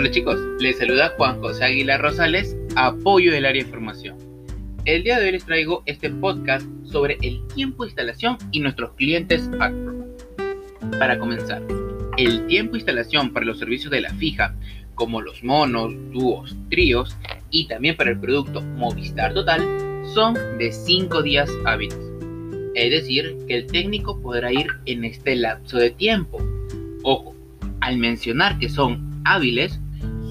Hola chicos, les saluda Juan José Aguilar Rosales, apoyo del área de formación. El día de hoy les traigo este podcast sobre el tiempo de instalación y nuestros clientes Acro. Para comenzar, el tiempo de instalación para los servicios de la fija, como los monos, dúos, tríos y también para el producto Movistar Total, son de 5 días hábiles. Es decir, que el técnico podrá ir en este lapso de tiempo. Ojo, al mencionar que son hábiles,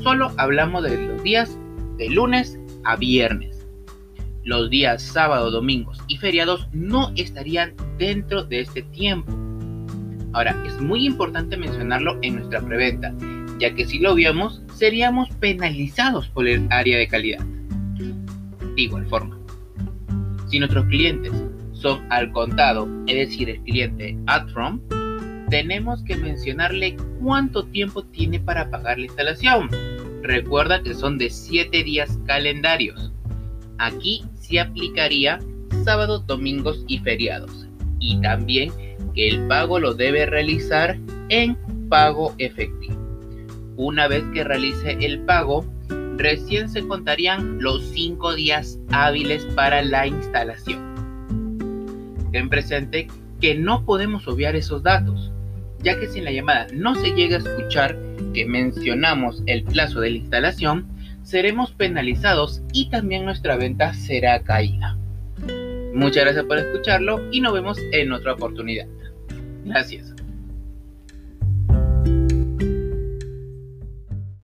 solo hablamos de los días de lunes a viernes. Los días sábado, domingos y feriados no estarían dentro de este tiempo. Ahora, es muy importante mencionarlo en nuestra preventa, ya que si lo viéramos, seríamos penalizados por el área de calidad. De igual forma, si nuestros clientes son al contado, es decir, el cliente at from, tenemos que mencionarle cuánto tiempo tiene para pagar la instalación. Recuerda que son de 7 días calendarios. Aquí se aplicaría sábados, domingos y feriados. Y también que el pago lo debe realizar en pago efectivo. Una vez que realice el pago, recién se contarían los 5 días hábiles para la instalación. Ten presente que no podemos obviar esos datos, ya que si en la llamada no se llega a escuchar que mencionamos el plazo de la instalación, seremos penalizados y también nuestra venta será caída. Muchas gracias por escucharlo y nos vemos en otra oportunidad. Gracias.